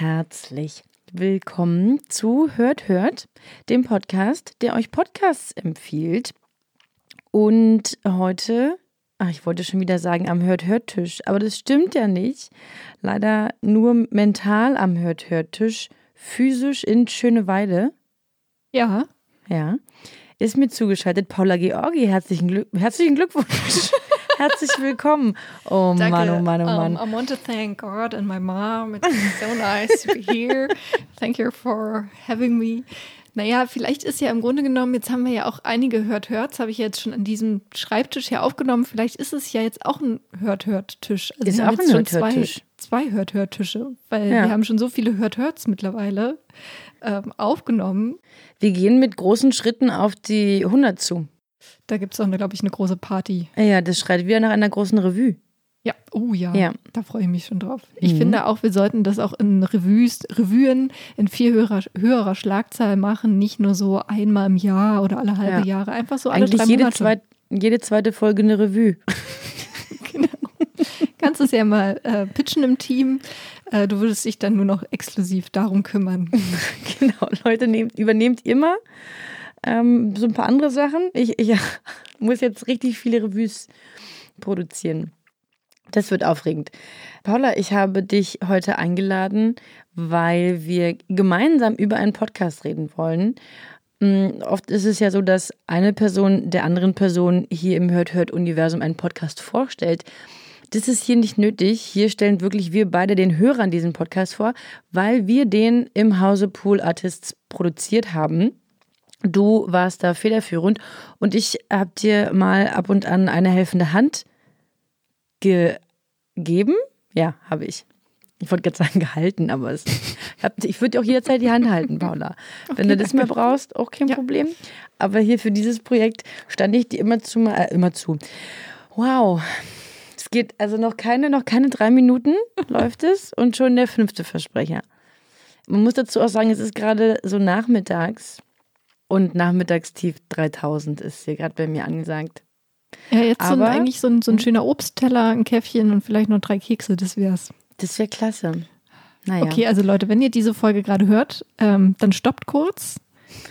Herzlich willkommen zu Hört Hört, dem Podcast, der euch Podcasts empfiehlt. Und heute, ach, ich wollte schon wieder sagen am Hört Hört Tisch, aber das stimmt ja nicht. Leider nur mental am Hört Hört Tisch, physisch in Schöneweide. Ja. Ja. Ist mir zugeschaltet Paula Georgi. Herzlichen, Glück herzlichen Glückwunsch. Herzlich willkommen. Oh Danke. Mann, oh Mann, oh Mann. Um, I want to thank God and my mom. It's so nice to be here. Thank you for having me. Naja, vielleicht ist ja im Grunde genommen, jetzt haben wir ja auch einige Hört-Hörts, habe ich jetzt schon an diesem Schreibtisch hier aufgenommen. Vielleicht ist es ja jetzt auch ein Hört-Hört-Tisch. Also Ist wir haben auch jetzt ein schon zwei, zwei Hört-Hört-Tische, weil Ja. wir haben schon so viele Hört-Hörts mittlerweile ähm, aufgenommen. Wir gehen mit großen Schritten auf die 100 zu. Da gibt es auch, glaube ich, eine große Party. Ja, das schreit wieder nach einer großen Revue. Ja, oh ja, Ja. da freue ich mich schon drauf. Ich Mhm. finde auch, wir sollten das auch in Revues, Revuen in viel höherer, höherer Schlagzahl machen, nicht nur so einmal im Jahr oder alle halbe Ja. Jahre, einfach so alle Eigentlich drei jede, Monate. zweit, jede zweite Folge eine Revue. Kannst es ja mal äh, pitchen im Team. Äh, du würdest dich dann nur noch exklusiv darum kümmern. genau, Leute, nehmt, übernehmt immer ähm, so ein paar andere Sachen. Ich, ich muss jetzt richtig viele Revues produzieren. Das wird aufregend. Paula, ich habe dich heute eingeladen, weil wir gemeinsam über einen Podcast reden wollen. Mm, Oft ist es ja so, dass eine Person der anderen Person hier im Hört-Hört-Universum einen Podcast vorstellt. Das ist hier nicht nötig. Hier stellen wirklich wir beide den Hörern diesen Podcast vor, weil wir den im Hause Pool Artists produziert haben. Du warst da federführend und ich habe dir mal ab und an eine helfende Hand gegeben. Ja, habe ich. Ich wollte gerade sagen gehalten, aber es, ich, würde dir auch jederzeit die Hand halten, Paula. Wenn du das mal brauchst, auch kein Ja. Problem. Aber hier für dieses Projekt stand ich dir immer zu, äh, immer zu. Wow. Es geht also noch keine, noch keine drei Minuten läuft es und schon der fünfte Versprecher. Man muss dazu auch sagen, es ist gerade so nachmittags und Nachmittagstief 3000 ist hier gerade bei mir angesagt. Ja, jetzt so ein, Aber- eigentlich so ein, so ein schöner Obstteller, ein Käffchen und vielleicht noch drei Kekse, das wär's. Das wäre klasse. Naja. Okay, also Leute, wenn ihr diese Folge gerade hört, ähm, dann stoppt kurz.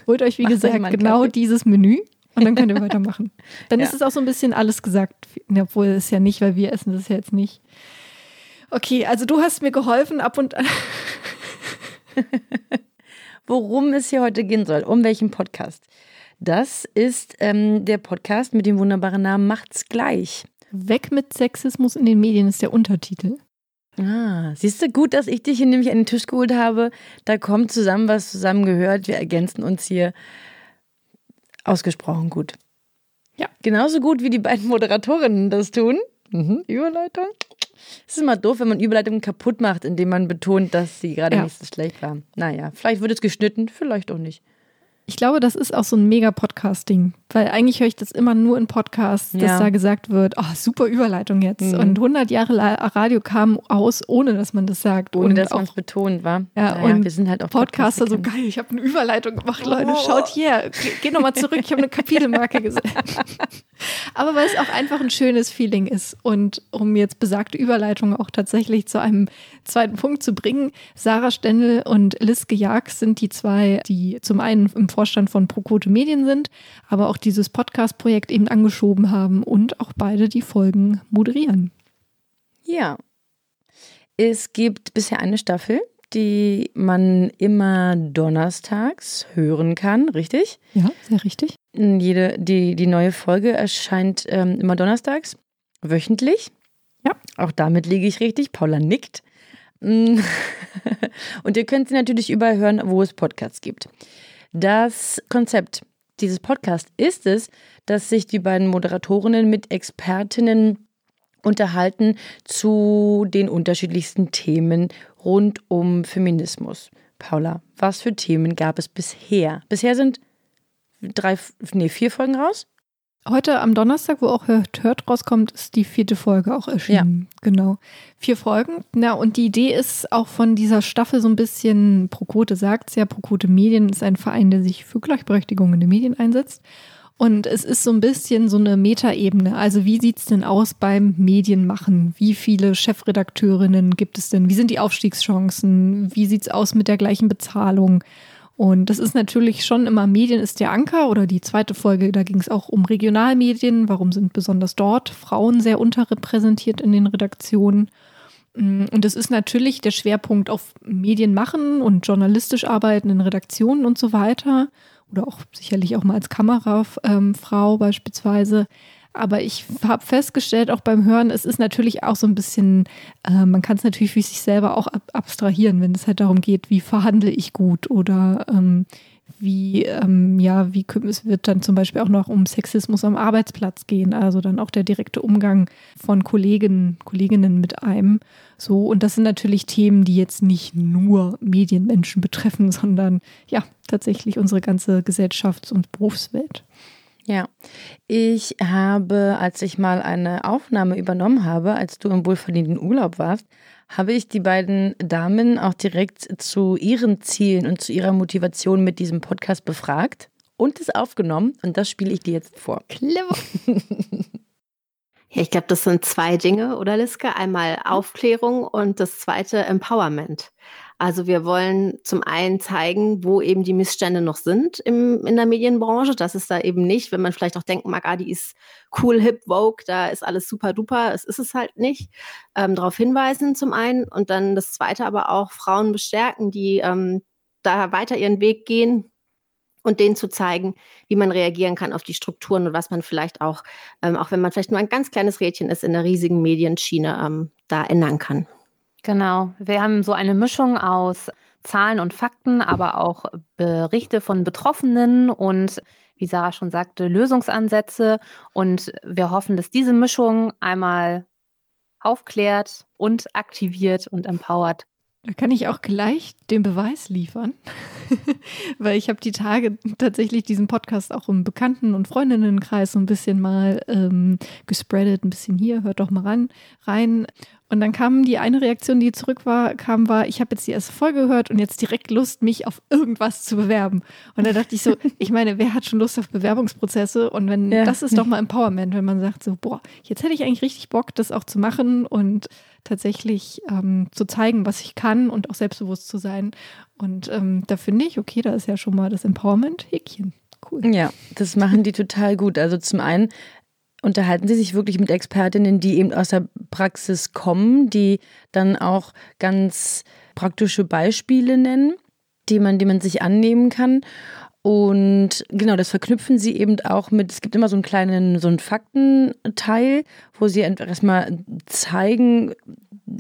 Holt euch, wie Macht gesagt, genau Kaffee. dieses Menü und dann könnt ihr weitermachen. Dann Ja. ist es auch so ein bisschen alles gesagt, obwohl es ja nicht, weil wir essen das ja jetzt nicht. Okay, also du hast mir geholfen, ab und an. Worum es hier heute gehen soll, um welchen Podcast. Das ist ähm, der Podcast mit dem wunderbaren Namen Macht's gleich. Weg mit Sexismus in den Medien ist der Untertitel. Ah, siehst du, gut, dass ich dich hier nämlich an den Tisch geholt habe. Da kommt zusammen, was zusammengehört. Wir ergänzen uns hier ausgesprochen gut. Ja. Genauso gut, wie die beiden Moderatorinnen das tun. Mhm. Überleitung. Es ist immer doof, wenn man Überleitungen kaputt macht, indem man betont, dass sie gerade Ja. nicht so schlecht war. Naja, vielleicht wird es geschnitten, vielleicht auch nicht. Ich glaube, das ist auch so ein mega Podcast-Ding, weil eigentlich höre ich das immer nur in Podcasts, dass Ja. da gesagt wird, oh, super Überleitung jetzt. Mhm. Und 100 Jahre Radio kam aus, ohne dass man das sagt. Ohne und dass man es betont war. Ja, naja, und wir sind halt auch Podcaster so geil, ich habe eine Überleitung gemacht, Leute. Oh. Schaut hier, Ge geh nochmal zurück, ich habe eine Kapitelmarke gesetzt. Aber weil es auch einfach ein schönes Feeling ist. Und um jetzt besagte Überleitung auch tatsächlich zu einem zweiten Punkt zu bringen, Sarah Stendel und Liz Gejag sind die zwei, die zum einen im Vorstand von ProQuote Medien sind, aber auch dieses Podcast-Projekt eben angeschoben haben und auch beide die Folgen moderieren. Ja. Es gibt bisher eine Staffel, die man immer donnerstags hören kann, richtig? Ja, sehr richtig. Jede, die, die neue Folge erscheint ähm, immer donnerstags, wöchentlich. Ja. Auch damit liege ich richtig. Paula nickt. Und ihr könnt sie natürlich überall hören, wo es Podcasts gibt. Das Konzept dieses Podcasts ist es, dass sich die beiden Moderatorinnen mit Expertinnen unterhalten zu den unterschiedlichsten Themen rund um Feminismus. Paula, was für Themen gab es bisher? Bisher sind drei, nee, vier Folgen raus? Heute am Donnerstag, wo auch Hört, Hört rauskommt, ist die vierte Folge auch erschienen. Ja. Genau. Vier Folgen. Na, und die Idee ist auch von dieser Staffel so ein bisschen, Prokote sagt es ja, Prokote Medien ist ein Verein, der sich für Gleichberechtigung in den Medien einsetzt. Und es ist so ein bisschen so eine Metaebene. Also wie sieht es denn aus beim Medienmachen? Wie viele Chefredakteurinnen gibt es denn? Wie sind die Aufstiegschancen? Wie sieht es aus mit der gleichen Bezahlung? Und das ist natürlich schon immer Medien ist der Anker oder die zweite Folge, da ging es auch um Regionalmedien. Warum sind besonders dort Frauen sehr unterrepräsentiert in den Redaktionen? Und es ist natürlich der Schwerpunkt auf Medien machen und journalistisch arbeiten in Redaktionen und so weiter oder auch sicherlich auch mal als Kamerafrau beispielsweise. Aber ich habe festgestellt, auch beim Hören, es ist natürlich auch so ein bisschen, äh, man kann es natürlich für sich selber auch ab abstrahieren, wenn es halt darum geht, wie verhandle ich gut oder ähm, wie, ähm, ja, wie es wird dann zum Beispiel auch noch um Sexismus am Arbeitsplatz gehen, also dann auch der direkte Umgang von Kollegen, Kolleginnen mit einem. So, und das sind natürlich Themen, die jetzt nicht nur Medienmenschen betreffen, sondern ja, tatsächlich unsere ganze Gesellschafts- und Berufswelt. Ja, ich habe, als ich mal eine Aufnahme übernommen habe, als du im wohlverdienten Urlaub warst, habe ich die beiden Damen auch direkt zu ihren Zielen und zu ihrer Motivation mit diesem Podcast befragt und es aufgenommen. Und das spiele ich dir jetzt vor. Clever. ja, ich glaube, das sind zwei Dinge, oder Liske? Einmal Aufklärung und das zweite Empowerment. Also wir wollen zum einen zeigen, wo eben die Missstände noch sind im, in der Medienbranche. Das ist da eben nicht, wenn man vielleicht auch denken mag, ah, die ist cool, hip, vogue, da ist alles super duper. Es ist es halt nicht. Ähm, darauf hinweisen zum einen und dann das zweite aber auch Frauen bestärken, die ähm, da weiter ihren Weg gehen, und denen zu zeigen, wie man reagieren kann auf die Strukturen und was man vielleicht auch, ähm, auch wenn man vielleicht nur ein ganz kleines Rädchen ist, in der riesigen Medienschiene ähm, da ändern kann. Genau. Wir haben so eine Mischung aus Zahlen und Fakten, aber auch Berichte von Betroffenen und wie Sarah schon sagte, Lösungsansätze. Und wir hoffen, dass diese Mischung einmal aufklärt und aktiviert und empowert. Da kann ich auch gleich den Beweis liefern, weil ich habe die Tage tatsächlich diesen Podcast auch im Bekannten- und Freundinnenkreis so ein bisschen mal ähm, gespreadet, ein bisschen hier, hört doch mal ran, rein. Und dann kam die eine Reaktion, die zurück war, kam, war, ich habe jetzt die erste Folge gehört und jetzt direkt Lust, mich auf irgendwas zu bewerben. Und da dachte ich so, ich meine, wer hat schon Lust auf Bewerbungsprozesse? Und wenn, ja. das ist doch mal Empowerment, wenn man sagt so, boah, jetzt hätte ich eigentlich richtig Bock, das auch zu machen und tatsächlich ähm, zu zeigen, was ich kann und auch selbstbewusst zu sein. Und ähm, da finde ich, okay, da ist ja schon mal das Empowerment-Häkchen. Cool. Ja, das machen die total gut. Also zum einen unterhalten Sie sich wirklich mit Expertinnen, die eben aus der Praxis kommen, die dann auch ganz praktische Beispiele nennen, die man, die man sich annehmen kann. Und genau, das verknüpfen sie eben auch mit, es gibt immer so einen kleinen, so einen Faktenteil, wo sie erstmal zeigen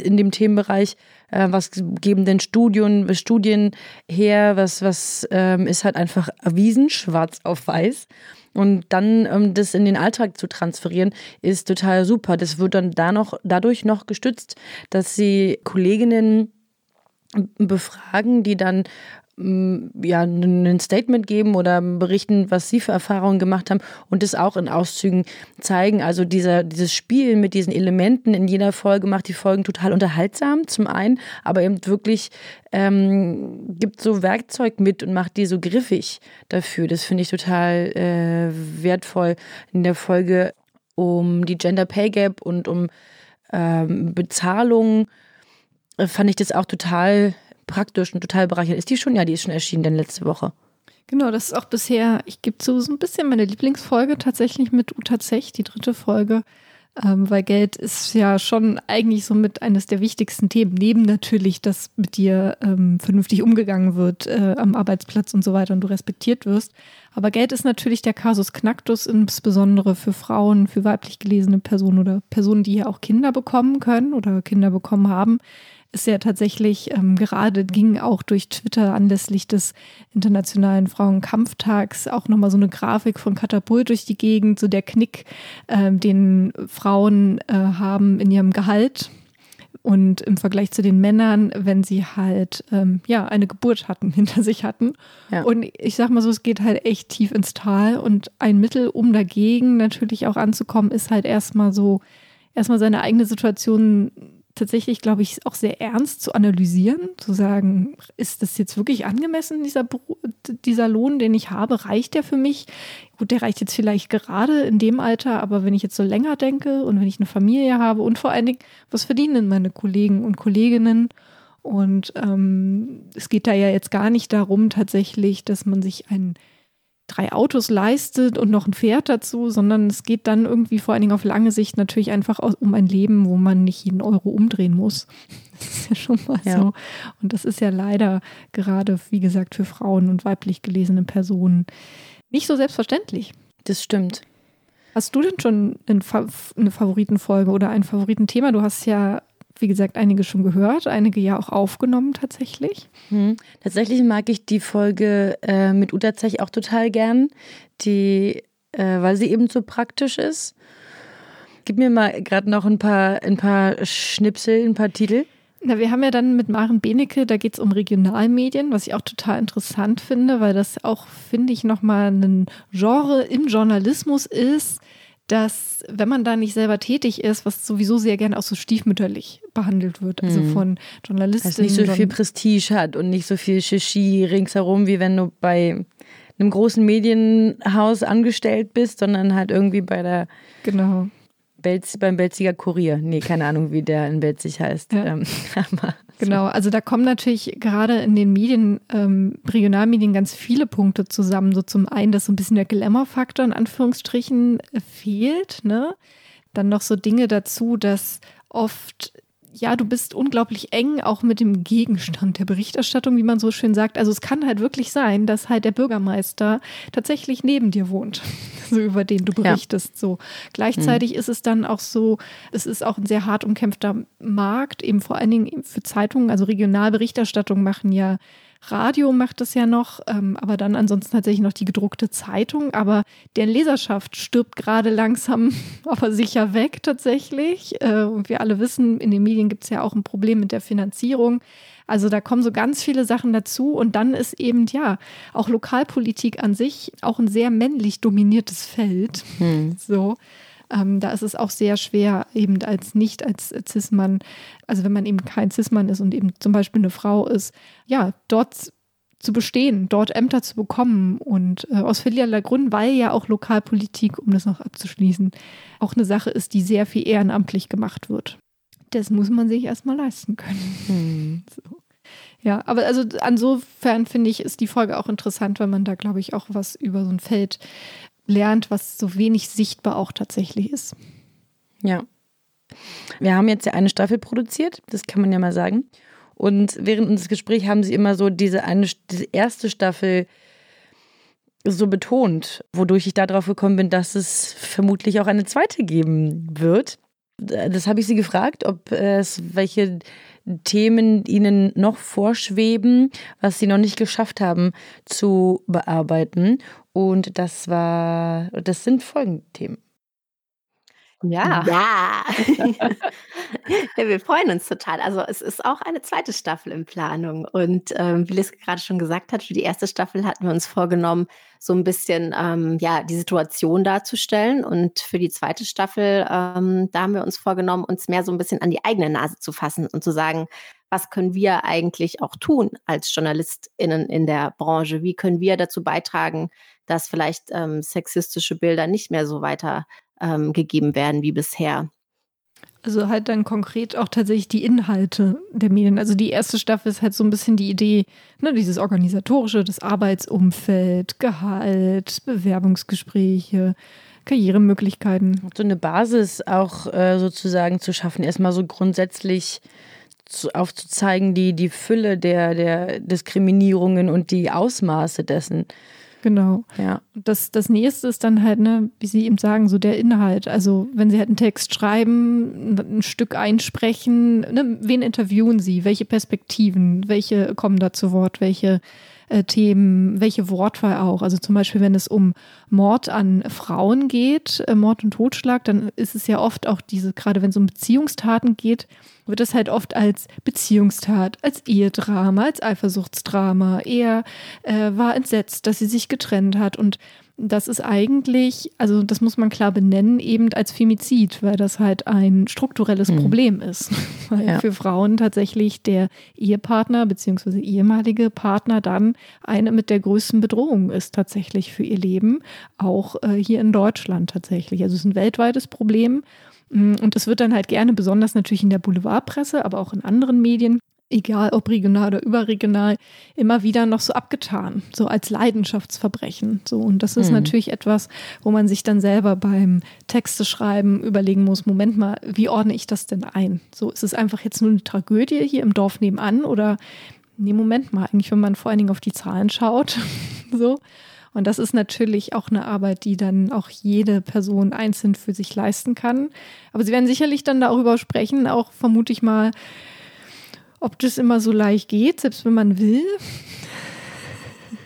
in dem Themenbereich, äh, was geben denn Studien, Studien her, was, was ähm, ist halt einfach erwiesen, schwarz auf weiß. Und dann ähm, das in den Alltag zu transferieren, ist total super. Das wird dann da noch, dadurch noch gestützt, dass sie Kolleginnen befragen, die dann ja, ein Statement geben oder berichten, was sie für Erfahrungen gemacht haben und das auch in Auszügen zeigen. Also dieser, dieses Spiel mit diesen Elementen in jeder Folge macht die Folgen total unterhaltsam, zum einen, aber eben wirklich ähm, gibt so Werkzeug mit und macht die so griffig dafür. Das finde ich total äh, wertvoll in der Folge um die Gender Pay Gap und um ähm, Bezahlung äh, fand ich das auch total praktisch und total bereichernd. Ist die schon? Ja, die ist schon erschienen, denn letzte Woche. Genau, das ist auch bisher, ich gebe zu, so ein bisschen meine Lieblingsfolge tatsächlich mit Uta Zech, die dritte Folge. Ähm, weil Geld ist ja schon eigentlich so mit eines der wichtigsten Themen, neben natürlich, dass mit dir ähm, vernünftig umgegangen wird äh, am Arbeitsplatz und so weiter und du respektiert wirst. Aber Geld ist natürlich der Kasus Knacktus, insbesondere für Frauen, für weiblich gelesene Personen oder Personen, die ja auch Kinder bekommen können oder Kinder bekommen haben ist ja tatsächlich ähm, gerade, ging auch durch Twitter anlässlich des Internationalen Frauenkampftags auch nochmal so eine Grafik von Katapult durch die Gegend, so der Knick, ähm, den Frauen äh, haben in ihrem Gehalt und im Vergleich zu den Männern, wenn sie halt ähm, ja eine Geburt hatten, hinter sich hatten. Ja. Und ich sag mal so, es geht halt echt tief ins Tal. Und ein Mittel, um dagegen natürlich auch anzukommen, ist halt erstmal so, erstmal seine eigene Situation tatsächlich, glaube ich, auch sehr ernst zu analysieren, zu sagen, ist das jetzt wirklich angemessen, dieser, dieser Lohn, den ich habe, reicht der für mich? Gut, der reicht jetzt vielleicht gerade in dem Alter, aber wenn ich jetzt so länger denke und wenn ich eine Familie habe und vor allen Dingen, was verdienen denn meine Kollegen und Kolleginnen? Und ähm, es geht da ja jetzt gar nicht darum, tatsächlich, dass man sich einen drei Autos leistet und noch ein Pferd dazu, sondern es geht dann irgendwie vor allen Dingen auf lange Sicht natürlich einfach um ein Leben, wo man nicht jeden Euro umdrehen muss. Das ist ja schon mal ja. so. Und das ist ja leider gerade, wie gesagt, für Frauen und weiblich gelesene Personen nicht so selbstverständlich. Das stimmt. Hast du denn schon eine Favoritenfolge oder ein Favoritenthema? Du hast ja wie gesagt, einige schon gehört, einige ja auch aufgenommen tatsächlich. Hm. Tatsächlich mag ich die Folge äh, mit Uta Zech auch total gern, die, äh, weil sie eben so praktisch ist. Gib mir mal gerade noch ein paar, ein paar Schnipsel, ein paar Titel. Na, wir haben ja dann mit Maren Benecke, da geht es um Regionalmedien, was ich auch total interessant finde, weil das auch, finde ich, nochmal ein Genre im Journalismus ist, dass, wenn man da nicht selber tätig ist, was sowieso sehr gerne auch so stiefmütterlich behandelt wird, also mhm. von Journalisten. Das nicht so viel Prestige hat und nicht so viel Shishi ringsherum, wie wenn du bei einem großen Medienhaus angestellt bist, sondern halt irgendwie bei der genau. Belz, beim Belziger Kurier. Nee, keine Ahnung, wie der in Belzig heißt. Ja. Ähm, genau, also da kommen natürlich gerade in den Medien, ähm, Regionalmedien ganz viele Punkte zusammen. So zum einen, dass so ein bisschen der Glamour-Faktor in Anführungsstrichen fehlt. Ne? Dann noch so Dinge dazu, dass oft ja, du bist unglaublich eng auch mit dem Gegenstand der Berichterstattung, wie man so schön sagt. Also es kann halt wirklich sein, dass halt der Bürgermeister tatsächlich neben dir wohnt, so über den du berichtest. Ja. So gleichzeitig mhm. ist es dann auch so, es ist auch ein sehr hart umkämpfter Markt, eben vor allen Dingen für Zeitungen, also Regionalberichterstattung machen ja Radio macht es ja noch, ähm, aber dann ansonsten tatsächlich noch die gedruckte Zeitung. Aber deren Leserschaft stirbt gerade langsam, aber sicher weg tatsächlich. Äh, und wir alle wissen, in den Medien gibt es ja auch ein Problem mit der Finanzierung. Also da kommen so ganz viele Sachen dazu und dann ist eben ja auch Lokalpolitik an sich auch ein sehr männlich dominiertes Feld. Hm. So. Ähm, da ist es auch sehr schwer, eben als nicht als Cis-Mann, also wenn man eben kein Cis-Mann ist und eben zum Beispiel eine Frau ist, ja, dort zu bestehen, dort Ämter zu bekommen und äh, aus vielerlei Gründen, weil ja auch Lokalpolitik, um das noch abzuschließen, auch eine Sache ist, die sehr viel ehrenamtlich gemacht wird. Das muss man sich erstmal leisten können. Hm. So. Ja, aber also insofern finde ich, ist die Folge auch interessant, weil man da, glaube ich, auch was über so ein Feld lernt, was so wenig sichtbar auch tatsächlich ist. Ja. Wir haben jetzt ja eine Staffel produziert, das kann man ja mal sagen. Und während unseres Gesprächs haben sie immer so diese eine, diese erste Staffel so betont, wodurch ich darauf gekommen bin, dass es vermutlich auch eine zweite geben wird. Das habe ich sie gefragt, ob es welche Themen ihnen noch vorschweben, was sie noch nicht geschafft haben zu bearbeiten. Und das war, das sind folgende Themen. Ja. Ja. ja. Wir freuen uns total. Also es ist auch eine zweite Staffel in Planung. Und ähm, wie Liz gerade schon gesagt hat, für die erste Staffel hatten wir uns vorgenommen, so ein bisschen ähm, ja, die Situation darzustellen. Und für die zweite Staffel, ähm, da haben wir uns vorgenommen, uns mehr so ein bisschen an die eigene Nase zu fassen und zu sagen, was können wir eigentlich auch tun als JournalistInnen in der Branche? Wie können wir dazu beitragen, dass vielleicht ähm, sexistische Bilder nicht mehr so weiter ähm, gegeben werden wie bisher? Also halt dann konkret auch tatsächlich die Inhalte der Medien. Also die erste Staffel ist halt so ein bisschen die Idee, ne, dieses organisatorische, das Arbeitsumfeld, Gehalt, Bewerbungsgespräche, Karrieremöglichkeiten. So eine Basis auch äh, sozusagen zu schaffen, erstmal so grundsätzlich zu, aufzuzeigen, die, die Fülle der, der Diskriminierungen und die Ausmaße dessen. Genau. Ja. Das, das nächste ist dann halt, ne, wie Sie eben sagen, so der Inhalt. Also wenn Sie halt einen Text schreiben, ein Stück einsprechen, ne, wen interviewen Sie? Welche Perspektiven? Welche kommen da zu Wort? Welche äh, Themen, welche Wortwahl auch. Also zum Beispiel, wenn es um Mord an Frauen geht, äh, Mord und Totschlag, dann ist es ja oft auch diese, gerade wenn es um Beziehungstaten geht, wird es halt oft als Beziehungstat, als Ehedrama, als Eifersuchtsdrama. Er äh, war entsetzt, dass sie sich getrennt hat und das ist eigentlich, also das muss man klar benennen, eben als Femizid, weil das halt ein strukturelles mhm. Problem ist. Weil ja. für Frauen tatsächlich der Ehepartner bzw. ehemalige Partner dann eine mit der größten Bedrohung ist tatsächlich für ihr Leben, auch äh, hier in Deutschland tatsächlich. Also es ist ein weltweites Problem. Mm, und es wird dann halt gerne, besonders natürlich in der Boulevardpresse, aber auch in anderen Medien, egal ob regional oder überregional, immer wieder noch so abgetan, so als Leidenschaftsverbrechen. So, und das ist mhm. natürlich etwas, wo man sich dann selber beim Texte schreiben überlegen muss, Moment mal, wie ordne ich das denn ein? So, ist es einfach jetzt nur eine Tragödie hier im Dorf nebenan oder nee, Moment mal, eigentlich, wenn man vor allen Dingen auf die Zahlen schaut, so. Und das ist natürlich auch eine Arbeit, die dann auch jede Person einzeln für sich leisten kann. Aber Sie werden sicherlich dann darüber sprechen, auch vermute ich mal, ob das immer so leicht geht, selbst wenn man will.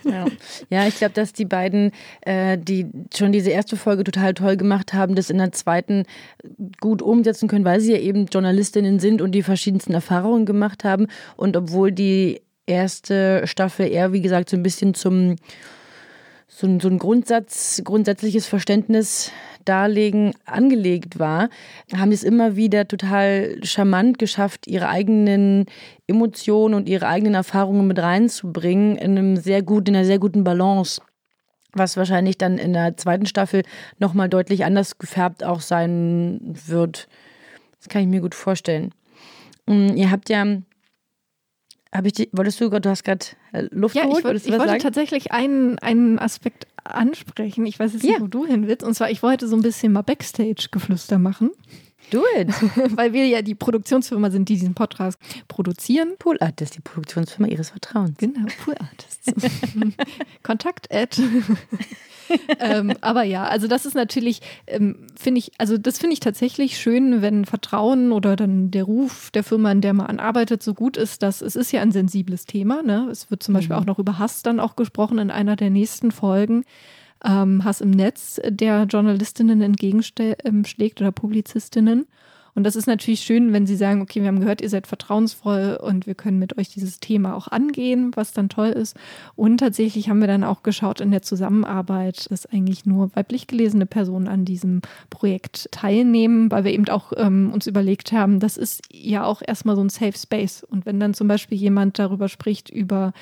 Ja, ja ich glaube, dass die beiden, äh, die schon diese erste Folge total toll gemacht haben, das in der zweiten gut umsetzen können, weil sie ja eben Journalistinnen sind und die verschiedensten Erfahrungen gemacht haben. Und obwohl die erste Staffel eher, wie gesagt, so ein bisschen zum so ein, so ein Grundsatz, grundsätzliches Verständnis darlegen, angelegt war, haben es immer wieder total charmant geschafft, ihre eigenen Emotionen und ihre eigenen Erfahrungen mit reinzubringen in einem sehr gut, in einer sehr guten Balance. Was wahrscheinlich dann in der zweiten Staffel nochmal deutlich anders gefärbt auch sein wird. Das kann ich mir gut vorstellen. Mm, ihr habt ja habe ich die, wolltest du, du hast gerade äh, Luft ja, geholt? Ich, wollt, ich wollte sagen? tatsächlich einen, einen Aspekt ansprechen. Ich weiß jetzt nicht, ja. wo du hin willst. Und zwar, ich wollte so ein bisschen mal Backstage-Geflüster machen. Do it. Weil wir ja die Produktionsfirma sind, die diesen Podcast produzieren. Pool Artist, die Produktionsfirma ihres Vertrauens. Genau, Pool Artists. Kontakt at ähm, aber ja, also das ist natürlich, ähm, finde ich, also das finde ich tatsächlich schön, wenn Vertrauen oder dann der Ruf der Firma, in der man arbeitet, so gut ist, dass es ist ja ein sensibles Thema. Ne? Es wird zum Beispiel mhm. auch noch über Hass dann auch gesprochen in einer der nächsten Folgen. Ähm, Hass im Netz, der Journalistinnen entgegenschlägt ähm, oder Publizistinnen. Und das ist natürlich schön, wenn Sie sagen, okay, wir haben gehört, ihr seid vertrauensvoll und wir können mit euch dieses Thema auch angehen, was dann toll ist. Und tatsächlich haben wir dann auch geschaut in der Zusammenarbeit, dass eigentlich nur weiblich gelesene Personen an diesem Projekt teilnehmen, weil wir eben auch ähm, uns überlegt haben, das ist ja auch erstmal so ein Safe Space. Und wenn dann zum Beispiel jemand darüber spricht, über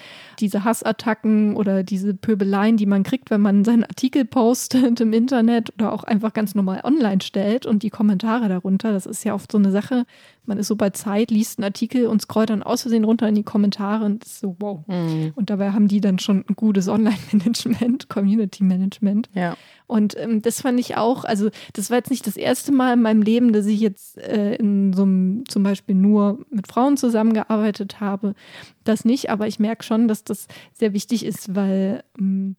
diese Hassattacken oder diese Pöbeleien, die man kriegt, wenn man seinen Artikel postet im Internet oder auch einfach ganz normal online stellt und die Kommentare darunter, das ist ist ja oft so eine Sache. Man ist so bei Zeit, liest einen Artikel und scrollt dann aus Versehen runter in die Kommentare und ist so, wow. Mhm. Und dabei haben die dann schon ein gutes Online-Management, Community-Management. Ja. Und ähm, das fand ich auch, also das war jetzt nicht das erste Mal in meinem Leben, dass ich jetzt äh, in so einem zum Beispiel nur mit Frauen zusammengearbeitet habe. Das nicht, aber ich merke schon, dass das sehr wichtig ist, weil ähm,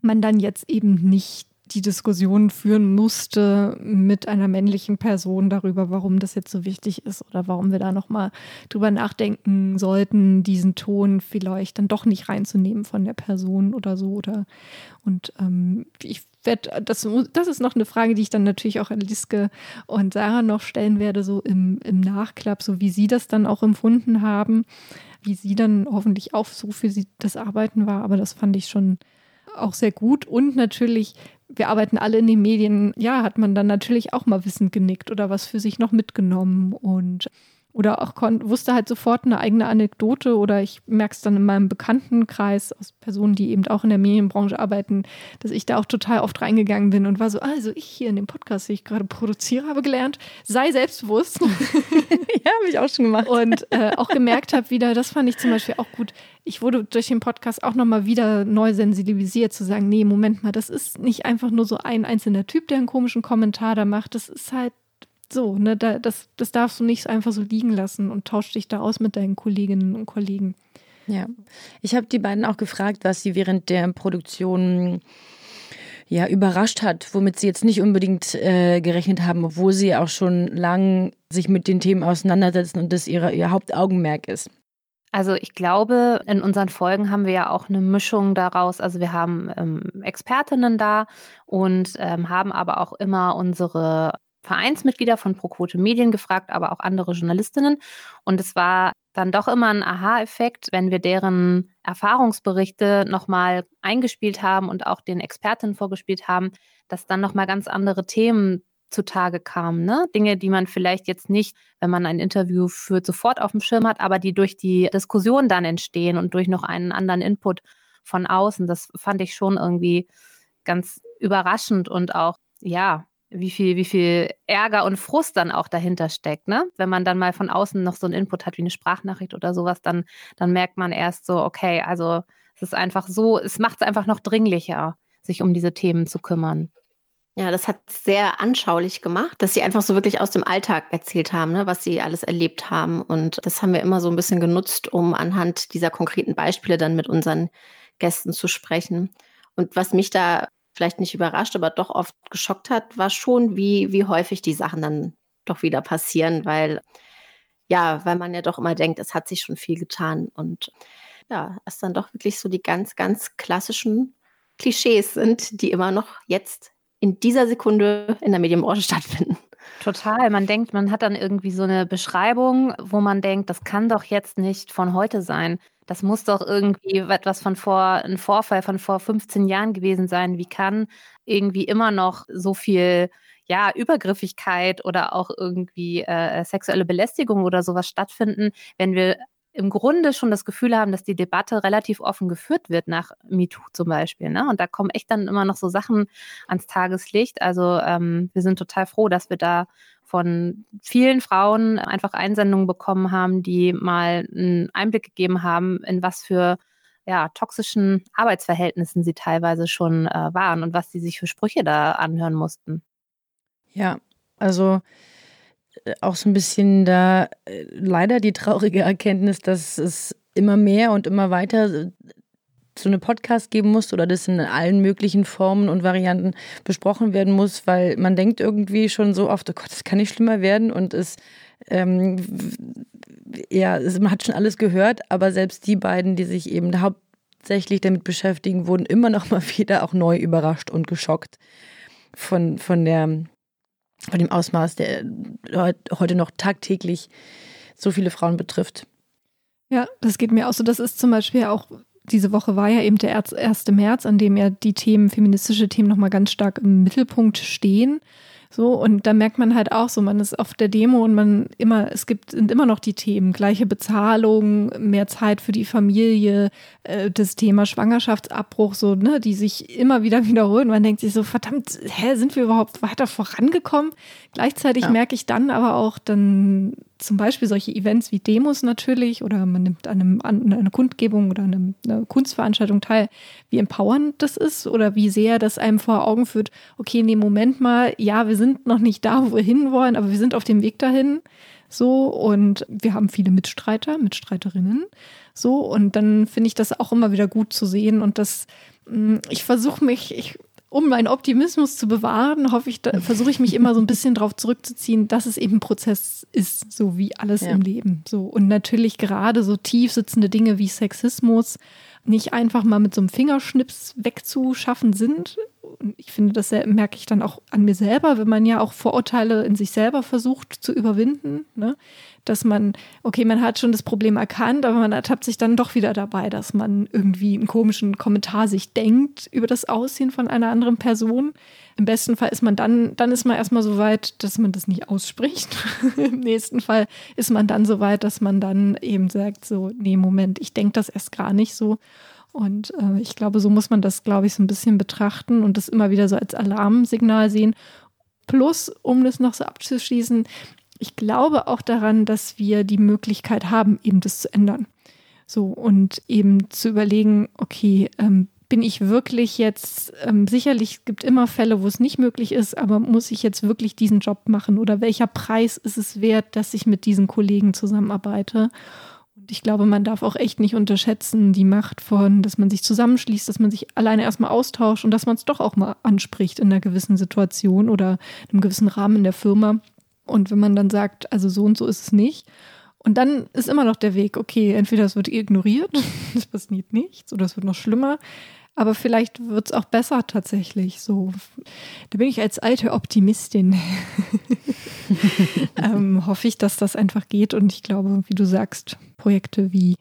man dann jetzt eben nicht die Diskussion führen musste mit einer männlichen Person darüber, warum das jetzt so wichtig ist oder warum wir da nochmal drüber nachdenken sollten, diesen Ton vielleicht dann doch nicht reinzunehmen von der Person oder so. Oder und ähm, ich werde, das, das ist noch eine Frage, die ich dann natürlich auch an Liske und Sarah noch stellen werde, so im, im Nachklapp, so wie sie das dann auch empfunden haben, wie sie dann hoffentlich auch so für sie das Arbeiten war. Aber das fand ich schon auch sehr gut und natürlich wir arbeiten alle in den Medien, ja, hat man dann natürlich auch mal wissend genickt oder was für sich noch mitgenommen. Und oder auch wusste halt sofort eine eigene Anekdote oder ich merke es dann in meinem Bekanntenkreis aus Personen, die eben auch in der Medienbranche arbeiten, dass ich da auch total oft reingegangen bin und war so, also ich hier in dem Podcast, den ich gerade produziere, habe gelernt, sei selbstbewusst. ja, habe ich auch schon gemacht. Und äh, auch gemerkt habe wieder, das fand ich zum Beispiel auch gut, ich wurde durch den Podcast auch nochmal wieder neu sensibilisiert, zu sagen, nee, Moment mal, das ist nicht einfach nur so ein einzelner Typ, der einen komischen Kommentar da macht, das ist halt so, ne, da, das, das darfst du nicht einfach so liegen lassen und tausch dich da aus mit deinen Kolleginnen und Kollegen. Ja, ich habe die beiden auch gefragt, was sie während der Produktion ja überrascht hat, womit sie jetzt nicht unbedingt äh, gerechnet haben, obwohl sie auch schon lang sich mit den Themen auseinandersetzen und das ihre, ihr Hauptaugenmerk ist. Also ich glaube, in unseren Folgen haben wir ja auch eine Mischung daraus. Also wir haben ähm, Expertinnen da und ähm, haben aber auch immer unsere Vereinsmitglieder von ProQuote Medien gefragt, aber auch andere Journalistinnen. Und es war dann doch immer ein Aha-Effekt, wenn wir deren Erfahrungsberichte nochmal eingespielt haben und auch den Expertinnen vorgespielt haben, dass dann nochmal ganz andere Themen zutage kamen. Ne? Dinge, die man vielleicht jetzt nicht, wenn man ein Interview führt, sofort auf dem Schirm hat, aber die durch die Diskussion dann entstehen und durch noch einen anderen Input von außen. Das fand ich schon irgendwie ganz überraschend und auch, ja, wie viel, wie viel Ärger und Frust dann auch dahinter steckt, ne? Wenn man dann mal von außen noch so einen Input hat wie eine Sprachnachricht oder sowas, dann, dann merkt man erst so, okay, also es ist einfach so, es macht es einfach noch dringlicher, sich um diese Themen zu kümmern. Ja, das hat sehr anschaulich gemacht, dass sie einfach so wirklich aus dem Alltag erzählt haben, ne, was sie alles erlebt haben. Und das haben wir immer so ein bisschen genutzt, um anhand dieser konkreten Beispiele dann mit unseren Gästen zu sprechen. Und was mich da vielleicht nicht überrascht, aber doch oft geschockt hat, war schon, wie, wie häufig die Sachen dann doch wieder passieren, weil ja, weil man ja doch immer denkt, es hat sich schon viel getan. Und ja, es dann doch wirklich so die ganz, ganz klassischen Klischees sind, die immer noch jetzt in dieser Sekunde in der Medienbranche stattfinden. Total. Man denkt, man hat dann irgendwie so eine Beschreibung, wo man denkt, das kann doch jetzt nicht von heute sein. Das muss doch irgendwie etwas von vor, ein Vorfall von vor 15 Jahren gewesen sein. Wie kann irgendwie immer noch so viel ja, Übergriffigkeit oder auch irgendwie äh, sexuelle Belästigung oder sowas stattfinden, wenn wir im Grunde schon das Gefühl haben, dass die Debatte relativ offen geführt wird nach MeToo zum Beispiel. Ne? Und da kommen echt dann immer noch so Sachen ans Tageslicht. Also ähm, wir sind total froh, dass wir da von vielen Frauen einfach Einsendungen bekommen haben, die mal einen Einblick gegeben haben, in was für ja, toxischen Arbeitsverhältnissen sie teilweise schon äh, waren und was sie sich für Sprüche da anhören mussten. Ja, also auch so ein bisschen da äh, leider die traurige Erkenntnis, dass es immer mehr und immer weiter äh, so eine Podcast geben muss oder das in allen möglichen Formen und Varianten besprochen werden muss, weil man denkt irgendwie schon so oft, oh Gott, das kann nicht schlimmer werden und es ähm, ja, man hat schon alles gehört, aber selbst die beiden, die sich eben hauptsächlich damit beschäftigen, wurden immer noch mal wieder auch neu überrascht und geschockt von, von der von dem Ausmaß, der heute noch tagtäglich so viele Frauen betrifft. Ja, das geht mir auch so. Das ist zum Beispiel auch, diese Woche war ja eben der 1. März, an dem ja die Themen, feministische Themen nochmal ganz stark im Mittelpunkt stehen. So, und da merkt man halt auch so, man ist auf der Demo und man immer, es gibt, sind immer noch die Themen, gleiche Bezahlung, mehr Zeit für die Familie, äh, das Thema Schwangerschaftsabbruch, so, ne, die sich immer wieder wiederholen. Man denkt sich so, verdammt, hä, sind wir überhaupt weiter vorangekommen? Gleichzeitig ja. merke ich dann aber auch dann zum Beispiel solche Events wie Demos natürlich oder man nimmt an, einem, an einer Kundgebung oder einem, einer Kunstveranstaltung teil, wie empowernd das ist oder wie sehr das einem vor Augen führt, okay, nee, Moment mal, ja, wir sind noch nicht da, wo wir hinwollen, aber wir sind auf dem Weg dahin. So, und wir haben viele Mitstreiter, Mitstreiterinnen. So, und dann finde ich das auch immer wieder gut zu sehen. Und das, mm, ich versuche mich, ich um meinen Optimismus zu bewahren, hoffe ich, versuche ich mich immer so ein bisschen darauf zurückzuziehen, dass es eben ein Prozess ist, so wie alles ja. im Leben. So und natürlich gerade so tief sitzende Dinge wie Sexismus nicht einfach mal mit so einem Fingerschnips wegzuschaffen sind. Ich finde, das merke ich dann auch an mir selber, wenn man ja auch Vorurteile in sich selber versucht zu überwinden. Ne? dass man, okay, man hat schon das Problem erkannt, aber man ertappt sich dann doch wieder dabei, dass man irgendwie einen komischen Kommentar sich denkt über das Aussehen von einer anderen Person. Im besten Fall ist man dann, dann ist man erstmal so weit, dass man das nicht ausspricht. Im nächsten Fall ist man dann so weit, dass man dann eben sagt, so, nee, Moment, ich denke das erst gar nicht so. Und äh, ich glaube, so muss man das, glaube ich, so ein bisschen betrachten und das immer wieder so als Alarmsignal sehen. Plus, um das noch so abzuschließen, ich glaube auch daran, dass wir die Möglichkeit haben, eben das zu ändern. So und eben zu überlegen, okay, ähm, bin ich wirklich jetzt, ähm, sicherlich gibt immer Fälle, wo es nicht möglich ist, aber muss ich jetzt wirklich diesen Job machen oder welcher Preis ist es wert, dass ich mit diesen Kollegen zusammenarbeite? Ich glaube, man darf auch echt nicht unterschätzen die Macht von, dass man sich zusammenschließt, dass man sich alleine erstmal austauscht und dass man es doch auch mal anspricht in einer gewissen Situation oder in einem gewissen Rahmen in der Firma. Und wenn man dann sagt, also so und so ist es nicht. Und dann ist immer noch der Weg, okay, entweder es wird ignoriert, es passiert nichts, oder es wird noch schlimmer. Aber vielleicht wird es auch besser tatsächlich. So, da bin ich als alte Optimistin. ähm, hoffe ich, dass das einfach geht. Und ich glaube, wie du sagst, Projekte wie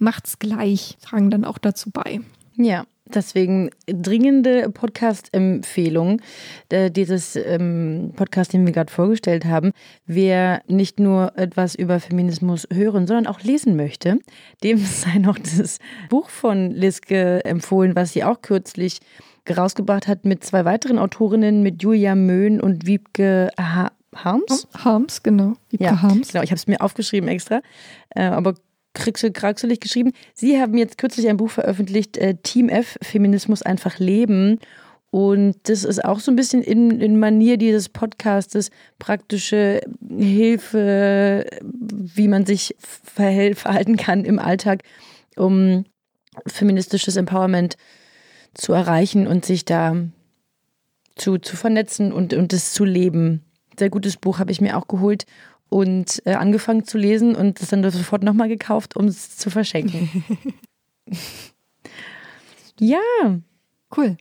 Macht's gleich tragen dann auch dazu bei. Ja, Deswegen dringende Podcast-Empfehlung. Äh, dieses ähm, Podcast, den wir gerade vorgestellt haben, wer nicht nur etwas über Feminismus hören, sondern auch lesen möchte, dem sei noch das Buch von Liske empfohlen, was sie auch kürzlich rausgebracht hat mit zwei weiteren Autorinnen, mit Julia Möhn und Wiebke ha Harms. Harms, genau. Wiebke ja, Harms. Genau, ich habe es mir aufgeschrieben extra. Äh, aber kraxelig geschrieben. Sie haben jetzt kürzlich ein Buch veröffentlicht, äh, Team F, Feminismus einfach leben. Und das ist auch so ein bisschen in, in Manier dieses Podcastes praktische Hilfe, wie man sich verhalten kann im Alltag, um feministisches Empowerment zu erreichen und sich da zu, zu vernetzen und, und das zu leben. Sehr gutes Buch habe ich mir auch geholt und äh, angefangen zu lesen und es dann sofort nochmal gekauft, um es zu verschenken. ja. Cool.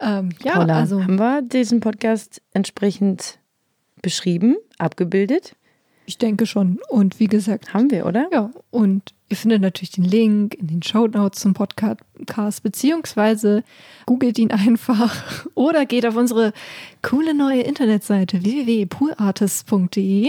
Ähm, ja, Paula, also haben wir diesen Podcast entsprechend beschrieben, abgebildet? Ich denke schon. Und wie gesagt. Haben wir, oder? Ja. Und ihr findet natürlich den Link in den Show Notes zum Podcast, beziehungsweise googelt ihn einfach oder geht auf unsere coole neue Internetseite www.poolartist.de.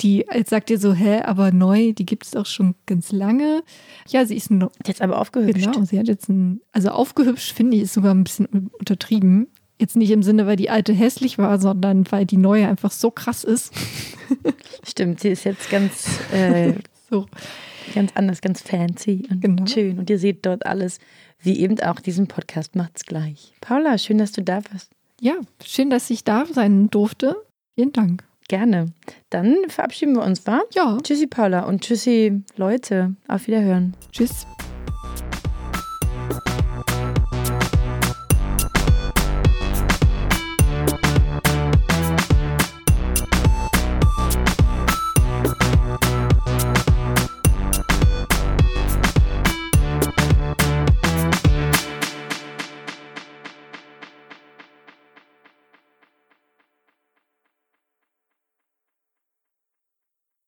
Die, jetzt sagt ihr so, hä, aber neu, die gibt es auch schon ganz lange. Ja, sie ist neu. Jetzt aber aufgehübscht. Genau, sie hat jetzt ein, also aufgehübscht finde ich, ist sogar ein bisschen untertrieben. Jetzt nicht im Sinne, weil die alte hässlich war, sondern weil die neue einfach so krass ist. Stimmt, sie ist jetzt ganz, äh, so. Ganz anders, ganz fancy und genau. schön. Und ihr seht dort alles, wie eben auch diesen Podcast macht's gleich. Paula, schön, dass du da bist. Ja, schön, dass ich da sein durfte. Vielen Dank. Gerne. Dann verabschieden wir uns, wa? Ja. Tschüssi, Paula und tschüssi, Leute. Auf Wiederhören. Tschüss.